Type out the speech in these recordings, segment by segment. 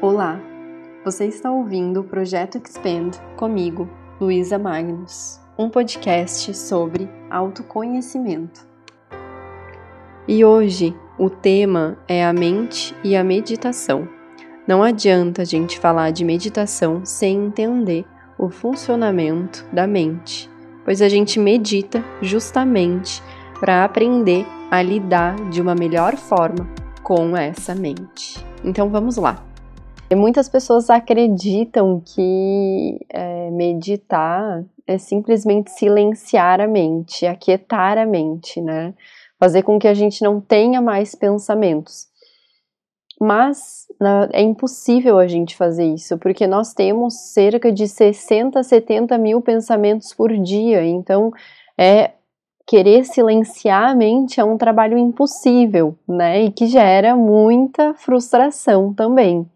Olá, você está ouvindo o Projeto Expand comigo, Luísa Magnus, um podcast sobre autoconhecimento. E hoje o tema é a mente e a meditação. Não adianta a gente falar de meditação sem entender o funcionamento da mente, pois a gente medita justamente para aprender a lidar de uma melhor forma com essa mente. Então vamos lá. Muitas pessoas acreditam que é, meditar é simplesmente silenciar a mente, aquietar a mente, né? Fazer com que a gente não tenha mais pensamentos. Mas é impossível a gente fazer isso, porque nós temos cerca de 60, 70 mil pensamentos por dia. Então, é querer silenciar a mente é um trabalho impossível, né? E que gera muita frustração também.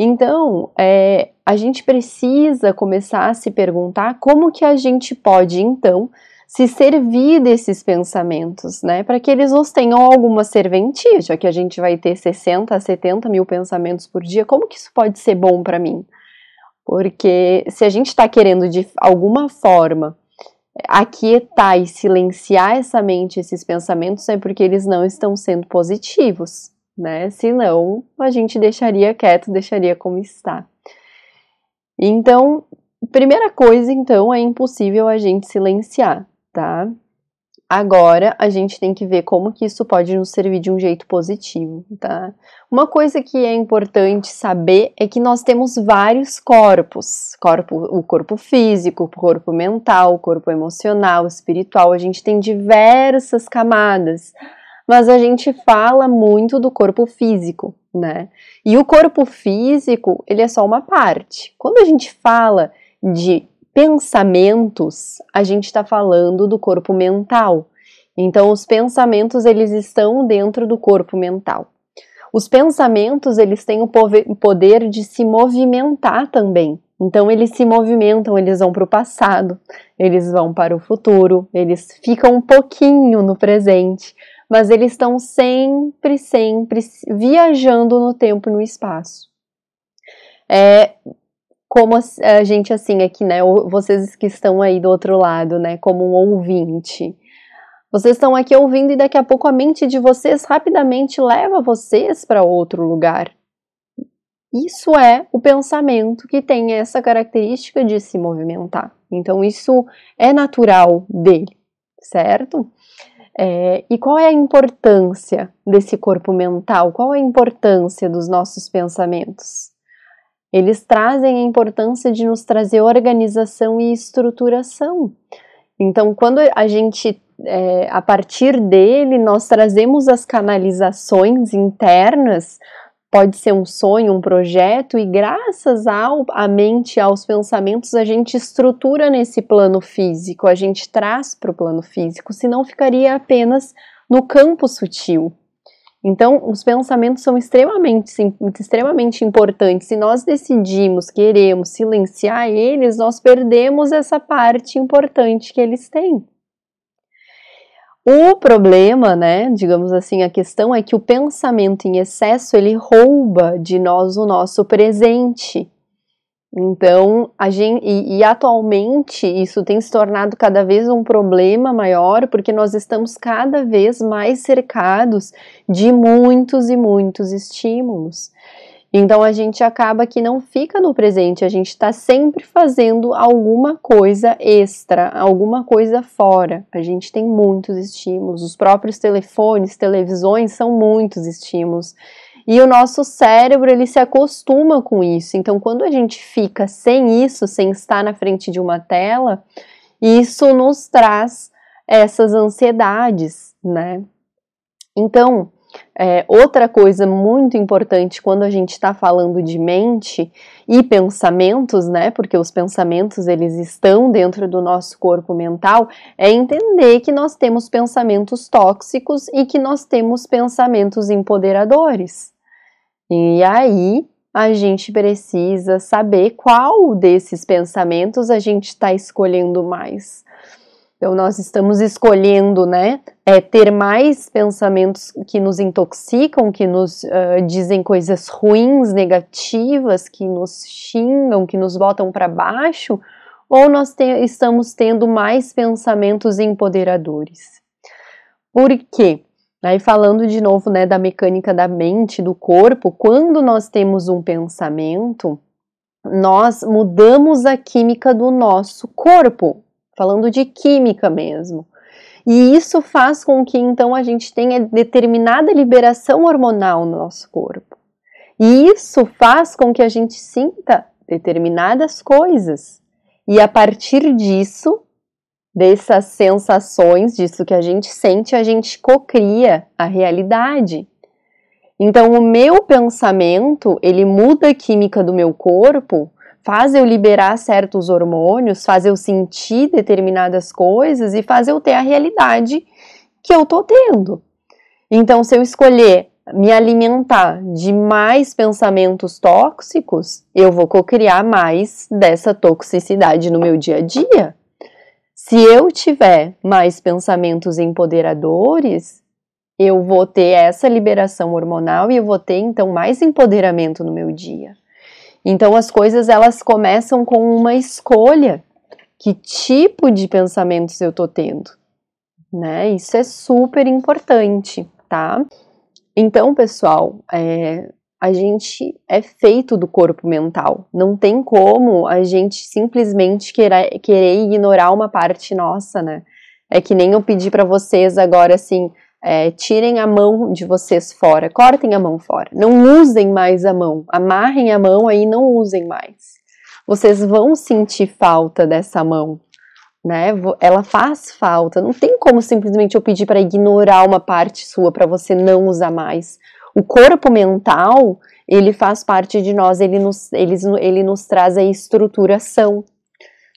Então, é, a gente precisa começar a se perguntar como que a gente pode, então, se servir desses pensamentos, né? Para que eles nos tenham alguma serventia, já que a gente vai ter 60 a 70 mil pensamentos por dia, como que isso pode ser bom para mim? Porque se a gente está querendo de alguma forma aquietar e silenciar essa mente, esses pensamentos, é porque eles não estão sendo positivos né? Senão, a gente deixaria quieto, deixaria como está. Então, primeira coisa, então, é impossível a gente silenciar, tá? Agora, a gente tem que ver como que isso pode nos servir de um jeito positivo, tá? Uma coisa que é importante saber é que nós temos vários corpos, corpo, o corpo físico, o corpo mental, o corpo emocional, espiritual, a gente tem diversas camadas mas a gente fala muito do corpo físico, né? E o corpo físico, ele é só uma parte. Quando a gente fala de pensamentos, a gente está falando do corpo mental. Então, os pensamentos, eles estão dentro do corpo mental. Os pensamentos, eles têm o poder de se movimentar também. Então, eles se movimentam, eles vão para o passado, eles vão para o futuro, eles ficam um pouquinho no presente, mas eles estão sempre, sempre viajando no tempo e no espaço. É como a gente assim aqui, né? Vocês que estão aí do outro lado, né? Como um ouvinte. Vocês estão aqui ouvindo e daqui a pouco a mente de vocês rapidamente leva vocês para outro lugar. Isso é o pensamento que tem essa característica de se movimentar. Então, isso é natural dele, certo? É, e qual é a importância desse corpo mental? Qual é a importância dos nossos pensamentos? Eles trazem a importância de nos trazer organização e estruturação. Então, quando a gente, é, a partir dele, nós trazemos as canalizações internas pode ser um sonho, um projeto, e graças ao, à mente, aos pensamentos, a gente estrutura nesse plano físico, a gente traz para o plano físico, senão ficaria apenas no campo sutil. Então, os pensamentos são extremamente, extremamente importantes. Se nós decidimos, queremos silenciar eles, nós perdemos essa parte importante que eles têm. O problema, né, digamos assim, a questão é que o pensamento em excesso ele rouba de nós o nosso presente. Então, a gente, e, e, atualmente isso tem se tornado cada vez um problema maior, porque nós estamos cada vez mais cercados de muitos e muitos estímulos. Então a gente acaba que não fica no presente, a gente está sempre fazendo alguma coisa extra, alguma coisa fora. A gente tem muitos estímulos, os próprios telefones, televisões são muitos estímulos. E o nosso cérebro ele se acostuma com isso. Então, quando a gente fica sem isso, sem estar na frente de uma tela, isso nos traz essas ansiedades, né? Então, é, outra coisa muito importante quando a gente está falando de mente e pensamentos, né? Porque os pensamentos eles estão dentro do nosso corpo mental, é entender que nós temos pensamentos tóxicos e que nós temos pensamentos empoderadores. E aí a gente precisa saber qual desses pensamentos a gente está escolhendo mais. Então, nós estamos escolhendo, né, é, ter mais pensamentos que nos intoxicam, que nos uh, dizem coisas ruins, negativas, que nos xingam, que nos botam para baixo, ou nós te estamos tendo mais pensamentos empoderadores. Por quê? Aí falando de novo, né, da mecânica da mente, do corpo, quando nós temos um pensamento, nós mudamos a química do nosso corpo, falando de química mesmo. E isso faz com que então a gente tenha determinada liberação hormonal no nosso corpo. E isso faz com que a gente sinta determinadas coisas. E a partir disso, dessas sensações, disso que a gente sente, a gente cocria a realidade. Então, o meu pensamento, ele muda a química do meu corpo faz eu liberar certos hormônios, faz eu sentir determinadas coisas e faz eu ter a realidade que eu tô tendo. Então, se eu escolher me alimentar de mais pensamentos tóxicos, eu vou cocriar mais dessa toxicidade no meu dia a dia. Se eu tiver mais pensamentos empoderadores, eu vou ter essa liberação hormonal e eu vou ter então mais empoderamento no meu dia. Então as coisas elas começam com uma escolha. Que tipo de pensamentos eu tô tendo? Né? Isso é super importante, tá? Então, pessoal, é, a gente é feito do corpo mental. Não tem como a gente simplesmente querer, querer ignorar uma parte nossa, né? É que nem eu pedi para vocês agora assim, é, tirem a mão de vocês fora, cortem a mão fora, não usem mais a mão, amarrem a mão aí, não usem mais. Vocês vão sentir falta dessa mão, né? Ela faz falta. Não tem como simplesmente eu pedir para ignorar uma parte sua para você não usar mais. O corpo mental ele faz parte de nós, ele nos, ele, ele nos traz a estruturação.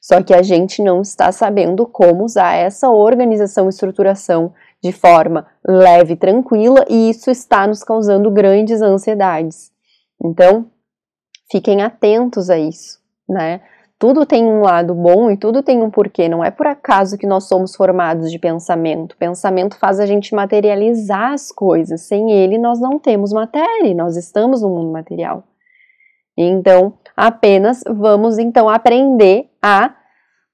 Só que a gente não está sabendo como usar essa organização, estruturação de forma leve e tranquila, e isso está nos causando grandes ansiedades. Então, fiquem atentos a isso, né? Tudo tem um lado bom e tudo tem um porquê. Não é por acaso que nós somos formados de pensamento. Pensamento faz a gente materializar as coisas. Sem ele, nós não temos matéria. Nós estamos no mundo material. Então, apenas vamos então aprender a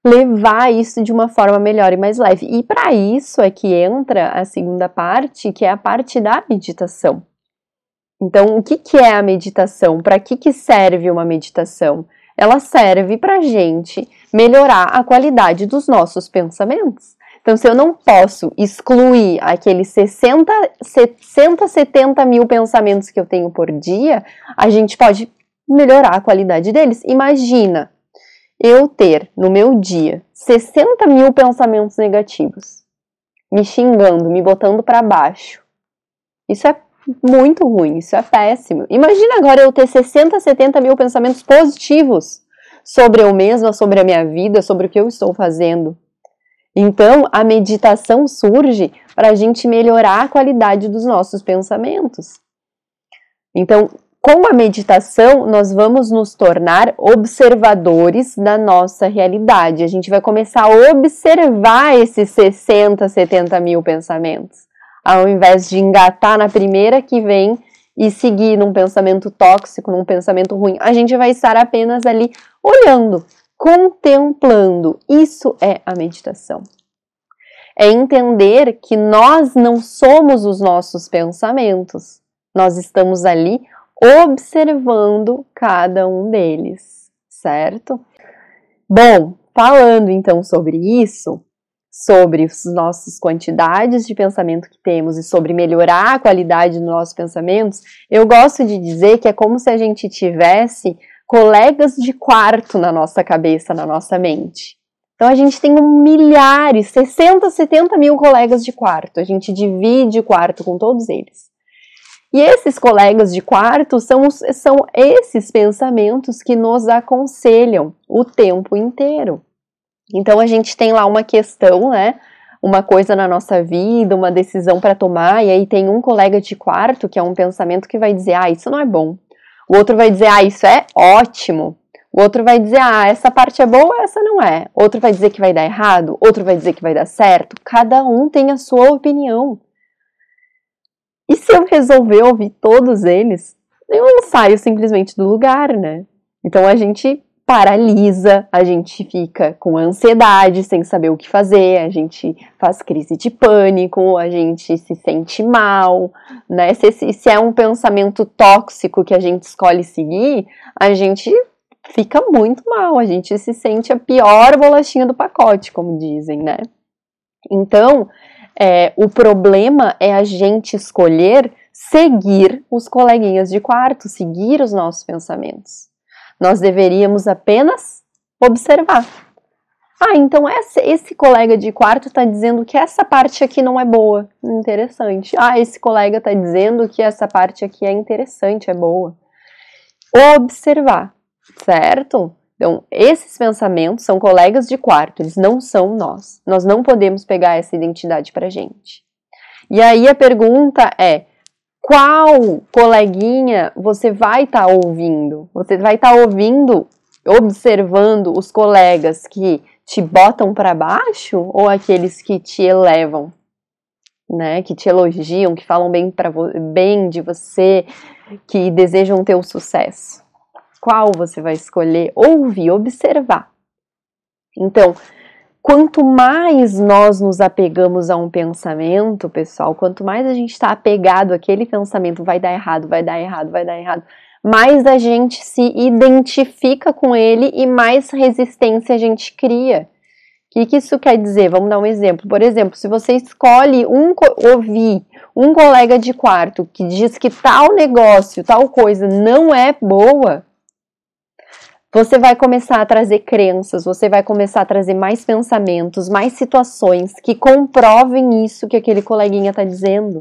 levar isso de uma forma melhor e mais leve. E para isso é que entra a segunda parte, que é a parte da meditação. Então, o que, que é a meditação? Para que, que serve uma meditação? Ela serve para gente melhorar a qualidade dos nossos pensamentos. Então, se eu não posso excluir aqueles 60, 60, 70 mil pensamentos que eu tenho por dia, a gente pode melhorar a qualidade deles. Imagina eu ter no meu dia 60 mil pensamentos negativos, me xingando, me botando para baixo, isso é muito ruim, isso é péssimo. Imagina agora eu ter 60, 70 mil pensamentos positivos sobre eu mesma, sobre a minha vida, sobre o que eu estou fazendo. Então, a meditação surge para a gente melhorar a qualidade dos nossos pensamentos. Então, com a meditação, nós vamos nos tornar observadores da nossa realidade. A gente vai começar a observar esses 60, 70 mil pensamentos, ao invés de engatar na primeira que vem e seguir num pensamento tóxico, num pensamento ruim. A gente vai estar apenas ali olhando, contemplando. Isso é a meditação. É entender que nós não somos os nossos pensamentos. Nós estamos ali observando cada um deles, certo? Bom, falando então sobre isso, sobre as nossas quantidades de pensamento que temos e sobre melhorar a qualidade dos nossos pensamentos, eu gosto de dizer que é como se a gente tivesse colegas de quarto na nossa cabeça, na nossa mente. Então a gente tem milhares, 60, 70 mil colegas de quarto. A gente divide o quarto com todos eles. E esses colegas de quarto são, são esses pensamentos que nos aconselham o tempo inteiro. Então a gente tem lá uma questão, né? Uma coisa na nossa vida, uma decisão para tomar, e aí tem um colega de quarto que é um pensamento que vai dizer: ah, isso não é bom. O outro vai dizer: ah, isso é ótimo. O outro vai dizer, ah, essa parte é boa, essa não é. Outro vai dizer que vai dar errado, outro vai dizer que vai dar certo. Cada um tem a sua opinião. E se eu resolver ouvir todos eles, eu não saio simplesmente do lugar, né? Então a gente paralisa, a gente fica com ansiedade, sem saber o que fazer, a gente faz crise de pânico, a gente se sente mal, né? Se, se é um pensamento tóxico que a gente escolhe seguir, a gente fica muito mal, a gente se sente a pior bolachinha do pacote, como dizem, né? Então, é, o problema é a gente escolher seguir os coleguinhas de quarto, seguir os nossos pensamentos. Nós deveríamos apenas observar. Ah, então esse, esse colega de quarto está dizendo que essa parte aqui não é boa. Interessante. Ah, esse colega está dizendo que essa parte aqui é interessante, é boa. Observar, certo? Então, esses pensamentos são colegas de quarto, eles não são nós. Nós não podemos pegar essa identidade para gente. E aí a pergunta é: qual coleguinha você vai estar tá ouvindo? Você vai estar tá ouvindo, observando os colegas que te botam para baixo ou aqueles que te elevam? Né, que te elogiam, que falam bem, pra, bem de você, que desejam teu sucesso. Qual você vai escolher? Ouvir, observar. Então, quanto mais nós nos apegamos a um pensamento, pessoal, quanto mais a gente está apegado àquele pensamento, vai dar errado, vai dar errado, vai dar errado, mais a gente se identifica com ele e mais resistência a gente cria. O que, que isso quer dizer? Vamos dar um exemplo. Por exemplo, se você escolhe um ouvir um colega de quarto que diz que tal negócio, tal coisa não é boa, você vai começar a trazer crenças, você vai começar a trazer mais pensamentos, mais situações que comprovem isso que aquele coleguinha está dizendo.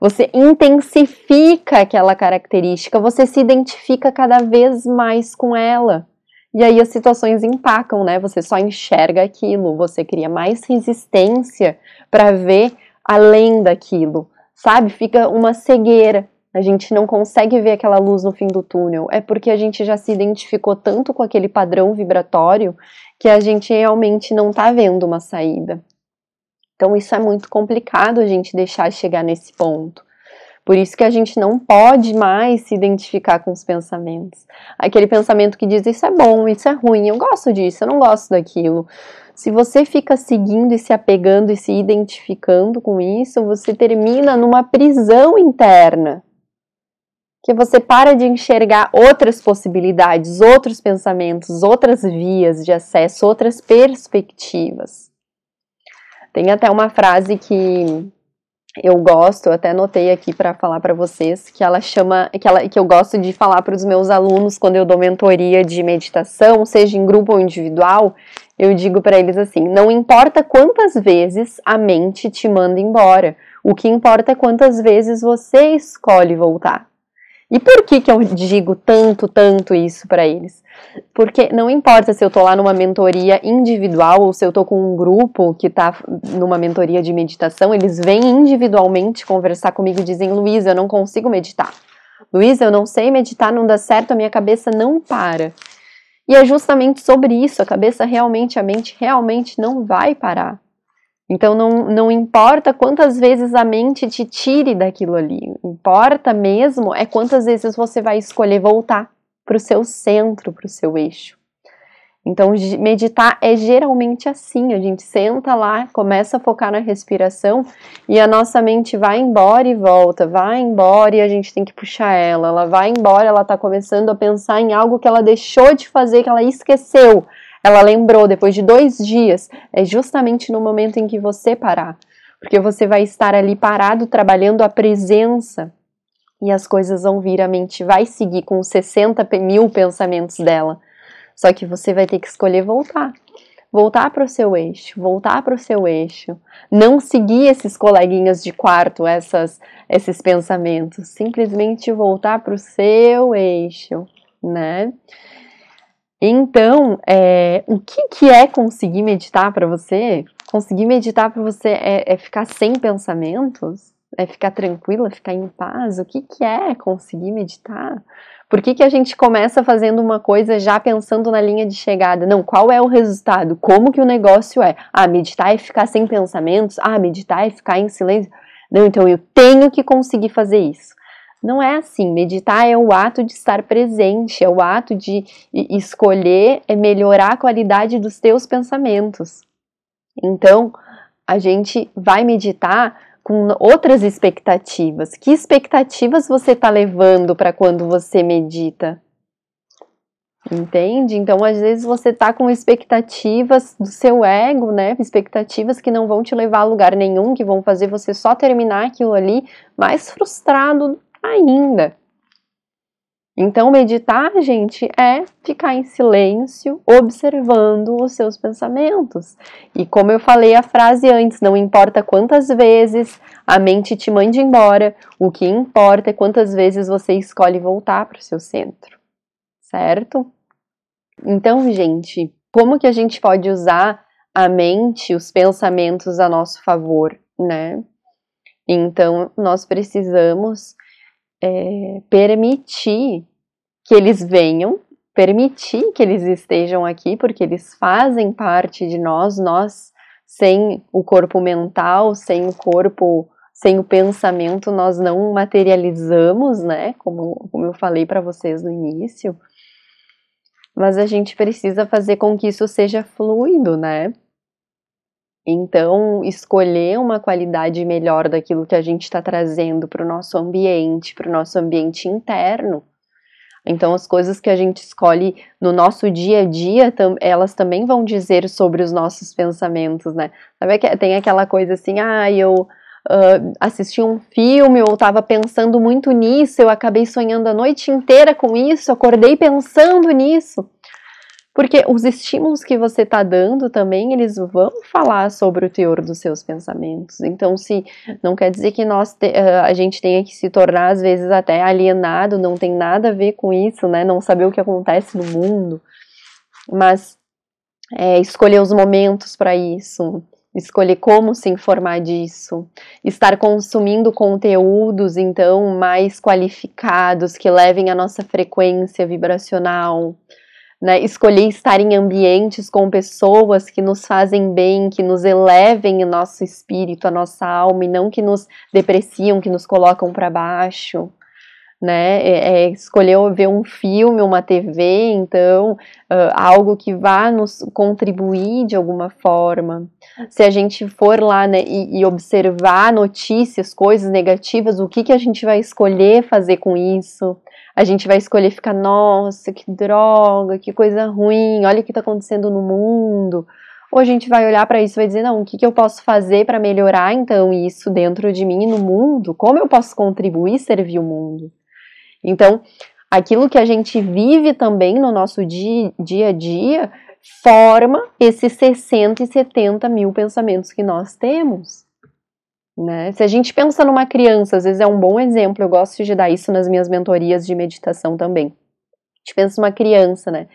Você intensifica aquela característica, você se identifica cada vez mais com ela. E aí as situações empacam, né? Você só enxerga aquilo, você cria mais resistência para ver além daquilo, sabe? Fica uma cegueira a gente não consegue ver aquela luz no fim do túnel, é porque a gente já se identificou tanto com aquele padrão vibratório que a gente realmente não está vendo uma saída. Então isso é muito complicado a gente deixar chegar nesse ponto. Por isso que a gente não pode mais se identificar com os pensamentos. Aquele pensamento que diz isso é bom, isso é ruim, eu gosto disso, eu não gosto daquilo. Se você fica seguindo e se apegando e se identificando com isso, você termina numa prisão interna que você para de enxergar outras possibilidades, outros pensamentos, outras vias de acesso, outras perspectivas. Tem até uma frase que eu gosto, até anotei aqui para falar para vocês, que ela chama, que, ela, que eu gosto de falar para os meus alunos quando eu dou mentoria de meditação, seja em grupo ou individual, eu digo para eles assim: não importa quantas vezes a mente te manda embora, o que importa é quantas vezes você escolhe voltar. E por que, que eu digo tanto, tanto isso para eles? Porque não importa se eu tô lá numa mentoria individual ou se eu tô com um grupo que tá numa mentoria de meditação, eles vêm individualmente conversar comigo e dizem: Luísa, eu não consigo meditar. Luísa, eu não sei meditar, não dá certo, a minha cabeça não para. E é justamente sobre isso, a cabeça realmente, a mente realmente não vai parar. Então não, não importa quantas vezes a mente te tire daquilo ali, importa mesmo é quantas vezes você vai escolher voltar para o seu centro, para o seu eixo. Então, meditar é geralmente assim: a gente senta lá, começa a focar na respiração e a nossa mente vai embora e volta, vai embora e a gente tem que puxar ela. Ela vai embora, ela está começando a pensar em algo que ela deixou de fazer, que ela esqueceu. Ela lembrou depois de dois dias, é justamente no momento em que você parar, porque você vai estar ali parado trabalhando a presença e as coisas vão vir, a mente vai seguir com 60 mil pensamentos dela. Só que você vai ter que escolher voltar. Voltar para o seu eixo, voltar para o seu eixo. Não seguir esses coleguinhas de quarto, essas, esses pensamentos. Simplesmente voltar para o seu eixo, né? Então, é, o que, que é conseguir meditar para você? Conseguir meditar para você é, é, ficar sem pensamentos? É ficar tranquila, ficar em paz? O que, que é conseguir meditar? Por que, que a gente começa fazendo uma coisa já pensando na linha de chegada? Não, qual é o resultado? Como que o negócio é? Ah, meditar é ficar sem pensamentos? Ah, meditar é ficar em silêncio? Não, então eu tenho que conseguir fazer isso. Não é assim. Meditar é o ato de estar presente, é o ato de escolher é melhorar a qualidade dos teus pensamentos. Então, a gente vai meditar com outras expectativas. Que expectativas você está levando para quando você medita? Entende? Então, às vezes você está com expectativas do seu ego, né? Expectativas que não vão te levar a lugar nenhum, que vão fazer você só terminar aquilo ali mais frustrado ainda. Então, meditar, gente, é ficar em silêncio, observando os seus pensamentos. E como eu falei a frase antes, não importa quantas vezes a mente te mande embora, o que importa é quantas vezes você escolhe voltar para o seu centro, certo? Então, gente, como que a gente pode usar a mente, os pensamentos a nosso favor, né? Então, nós precisamos é, permitir que eles venham, permitir que eles estejam aqui, porque eles fazem parte de nós, nós sem o corpo mental, sem o corpo, sem o pensamento, nós não materializamos, né? Como, como eu falei para vocês no início. Mas a gente precisa fazer com que isso seja fluido, né? Então, escolher uma qualidade melhor daquilo que a gente está trazendo para o nosso ambiente, para o nosso ambiente interno. Então, as coisas que a gente escolhe no nosso dia a dia, elas também vão dizer sobre os nossos pensamentos, né? Sabe tem aquela coisa assim, ah, eu uh, assisti um filme, eu estava pensando muito nisso, eu acabei sonhando a noite inteira com isso, acordei pensando nisso. Porque os estímulos que você está dando também, eles vão falar sobre o teor dos seus pensamentos. Então, se não quer dizer que nós te, uh, a gente tenha que se tornar, às vezes, até alienado, não tem nada a ver com isso, né? Não saber o que acontece no mundo. Mas é, escolher os momentos para isso, escolher como se informar disso, estar consumindo conteúdos então mais qualificados que levem a nossa frequência vibracional, né, escolher estar em ambientes com pessoas que nos fazem bem, que nos elevem o nosso espírito, a nossa alma, e não que nos depreciam, que nos colocam para baixo. Né, é, é escolher ver um filme, uma TV, então, uh, algo que vá nos contribuir de alguma forma. Se a gente for lá né, e, e, observar notícias, coisas negativas, o que, que a gente vai escolher fazer com isso? a gente vai escolher ficar, nossa, que droga, que coisa ruim, olha o que está acontecendo no mundo. Ou a gente vai olhar para isso e vai dizer, não, o que, que eu posso fazer para melhorar então isso dentro de mim e no mundo? Como eu posso contribuir e servir o mundo? Então, aquilo que a gente vive também no nosso dia, dia a dia forma esses 60 e 70 mil pensamentos que nós temos. Né? Se a gente pensa numa criança, às vezes é um bom exemplo, eu gosto de dar isso nas minhas mentorias de meditação também. A gente pensa numa criança, né?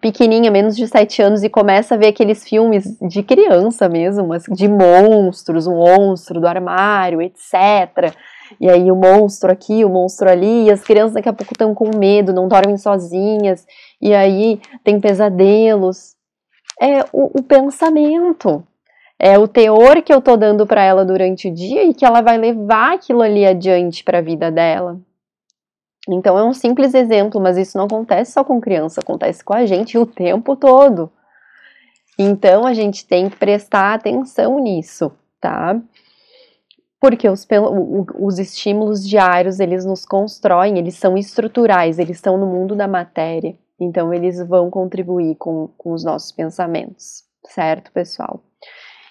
Pequenininha, menos de 7 anos, e começa a ver aqueles filmes de criança mesmo, de monstros, um monstro do armário, etc. E aí o monstro aqui, o monstro ali, e as crianças daqui a pouco estão com medo, não dormem sozinhas, e aí tem pesadelos. É o, o pensamento, é o teor que eu tô dando para ela durante o dia e que ela vai levar aquilo ali adiante para a vida dela. Então é um simples exemplo, mas isso não acontece só com criança, acontece com a gente o tempo todo. Então a gente tem que prestar atenção nisso, tá? Porque os, os estímulos diários, eles nos constroem, eles são estruturais, eles estão no mundo da matéria. Então eles vão contribuir com, com os nossos pensamentos, certo, pessoal?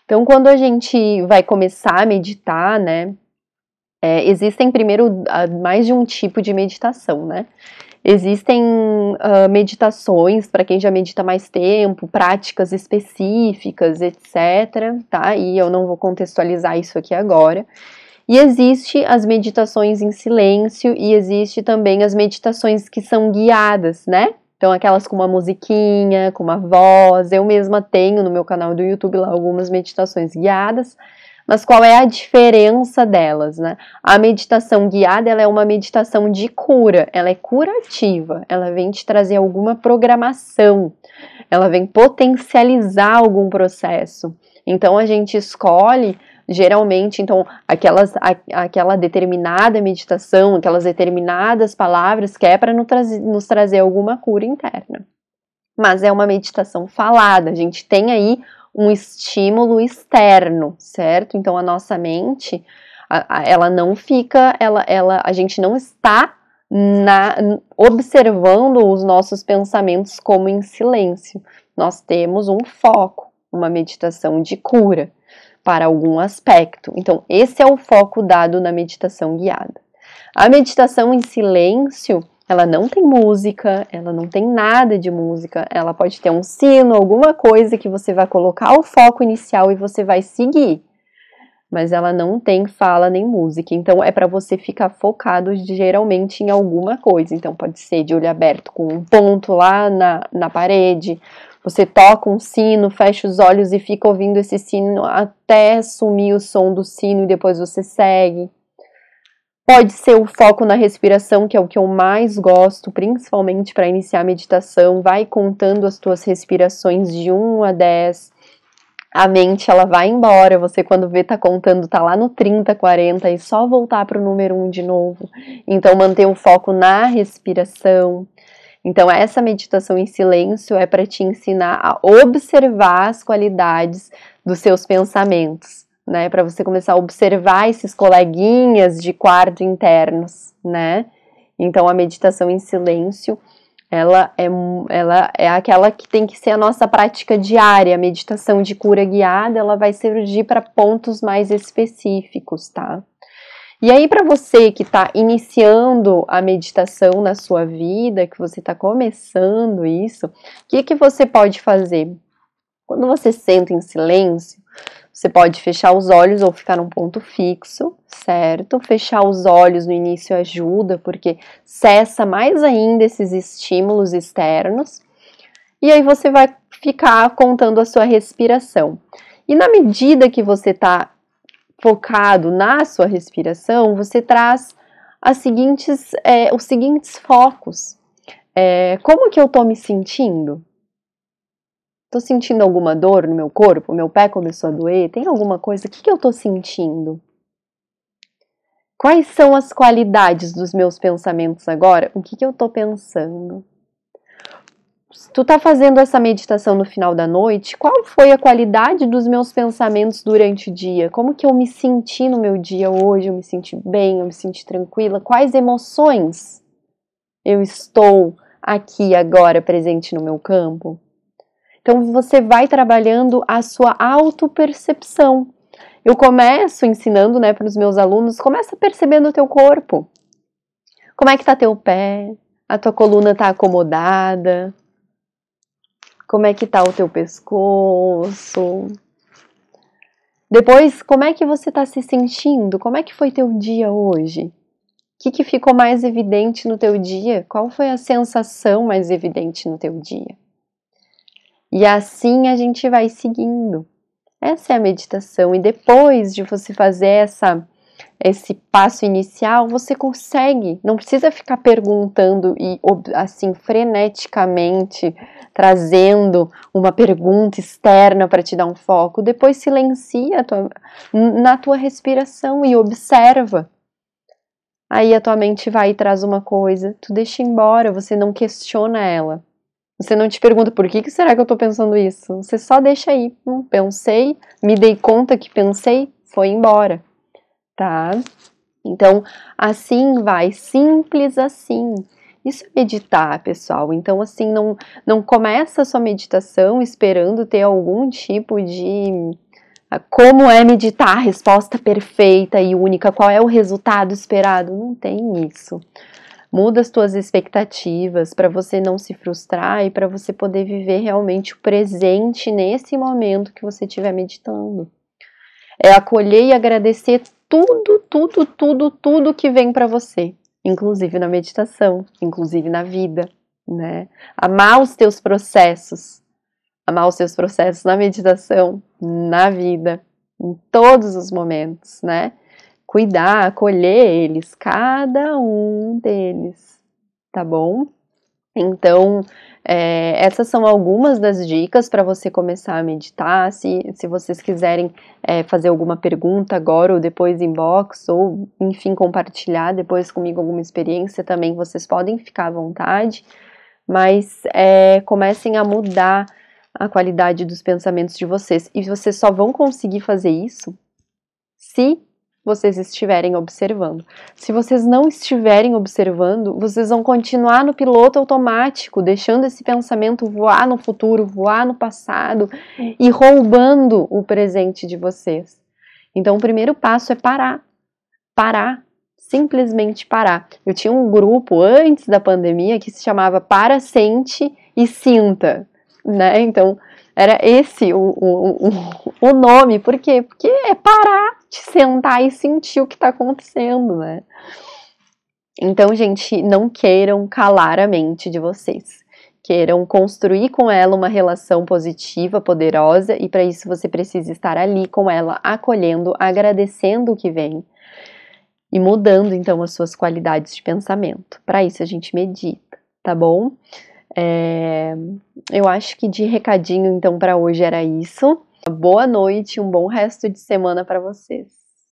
Então, quando a gente vai começar a meditar, né, é, existem primeiro mais de um tipo de meditação, né? Existem uh, meditações para quem já medita mais tempo, práticas específicas, etc. Tá? E eu não vou contextualizar isso aqui agora. E existe as meditações em silêncio e existe também as meditações que são guiadas, né? Então, aquelas com uma musiquinha, com uma voz. Eu mesma tenho no meu canal do YouTube lá algumas meditações guiadas, Mas qual é a diferença delas, né? A meditação guiada, ela é uma meditação de cura, ela é curativa, ela vem te trazer alguma programação, ela vem potencializar algum processo. Então a gente escolhe geralmente, então, aquelas, a, aquela determinada meditação, aquelas determinadas palavras que é para nos, trazer, nos trazer alguma cura interna. Mas é uma meditação falada, a gente tem aí um estímulo externo, certo? Então a nossa mente, a, a, ela não fica, ela, ela, a gente não está na, observando os nossos pensamentos como em silêncio. Nós temos um foco, uma meditação de cura para algum aspecto. Então, esse é o foco dado na meditação guiada. A meditação em silêncio, ela não tem música, ela não tem nada de música, ela pode ter um sino, alguma coisa que você vai colocar o foco inicial e você vai seguir. Mas ela não tem fala nem música, então é para você ficar focado geralmente em alguma coisa. Então pode ser de olho aberto com um ponto lá na, na parede, você toca um sino, fecha os olhos e fica ouvindo esse sino até sumir o som do sino e depois você segue. Pode ser o foco na respiração, que é o que eu mais gosto, principalmente para iniciar a meditação. Vai contando as tuas respirações de 1 a 10. A mente ela vai embora, você quando vê tá contando tá lá no 30, 40 e só voltar para o número 1 de novo. Então manter o foco na respiração. Então essa meditação em silêncio é para te ensinar a observar as qualidades dos seus pensamentos né? Para você começar a observar esses coleguinhas de quarto internos, né? Então a meditação em silêncio, ela é, ela é aquela que tem que ser a nossa prática diária. A meditação de cura guiada, ela vai surgir para pontos mais específicos, tá? E aí, para você que está iniciando a meditação na sua vida, que você está começando isso, o que, que você pode fazer? Quando você senta em silêncio, você pode fechar os olhos ou ficar num ponto fixo, certo? Fechar os olhos no início ajuda, porque cessa mais ainda esses estímulos externos. E aí você vai ficar contando a sua respiração. E na medida que você está focado na sua respiração, você traz as seguintes, é, os seguintes focos. É, como que eu estou me sentindo? Tô sentindo alguma dor no meu corpo? Meu pé começou a doer? Tem alguma coisa? O que, que eu tô sentindo? Quais são as qualidades dos meus pensamentos agora? O que, que eu tô pensando? Se tu tá fazendo essa meditação no final da noite, qual foi a qualidade dos meus pensamentos durante o dia? Como que eu me senti no meu dia hoje? Eu me senti bem, eu me senti tranquila? Quais emoções eu estou aqui agora presente no meu campo? Então você vai trabalhando a sua autopercepção. Eu começo ensinando, né, para os meus alunos, começa percebendo o teu corpo. Como é que tá teu pé? A tua coluna tá acomodada? Como é que tá o teu pescoço? Depois, como é que você está se sentindo? Como é que foi teu dia hoje? O que, que ficou mais evidente no teu dia? Qual foi a sensação mais evidente no teu dia? E assim a gente vai seguindo. Essa é a meditação. E depois de você fazer essa esse passo inicial, você consegue, não precisa ficar perguntando e assim freneticamente trazendo uma pergunta externa para te dar um foco. Depois silencia tua, na tua respiração e observa. Aí a tua mente vai e traz uma coisa, tu deixa embora, você não questiona ela. Você não te pergunta por que, que será que eu tô pensando isso? Você só deixa aí. Hum, pensei, me dei conta que pensei, foi embora. Tá? Então, assim vai, simples assim. Isso é meditar, pessoal. Então, assim, não, não começa a sua meditação esperando ter algum tipo de. Ah, como é meditar, a resposta perfeita e única, qual é o resultado esperado? Não tem isso. Muda as tuas expectativas para você não se frustrar e para você poder viver realmente o presente nesse momento que você estiver meditando. É acolher e agradecer tudo, tudo, tudo, tudo que vem para você, inclusive na meditação, inclusive na vida, né? Amar os teus processos, amar os teus processos na meditação, na vida, em todos os momentos, né? Cuidar, acolher eles, cada um deles, tá bom? Então, é, essas são algumas das dicas para você começar a meditar. Se, se vocês quiserem é, fazer alguma pergunta agora ou depois inbox, ou enfim, compartilhar depois comigo alguma experiência também, vocês podem ficar à vontade. Mas é, comecem a mudar a qualidade dos pensamentos de vocês. E vocês só vão conseguir fazer isso se vocês estiverem observando. Se vocês não estiverem observando, vocês vão continuar no piloto automático, deixando esse pensamento voar no futuro, voar no passado e roubando o presente de vocês. Então, o primeiro passo é parar. Parar. Simplesmente parar. Eu tinha um grupo antes da pandemia que se chamava Para, Sente e Sinta. Né? Então, era esse o, o, o, nome. Por quê? Porque é parar de sentar e sentir o que está acontecendo, né? Então, gente, não queiram calar a mente de vocês. Queiram construir com ela uma relação positiva, poderosa, e para isso você precisa estar ali com ela, acolhendo, agradecendo o que vem e mudando então as suas qualidades de pensamento. Para isso a gente medita, tá bom? É, eu acho que de recadinho então para hoje era isso. Boa noite, um bom resto de semana para vocês.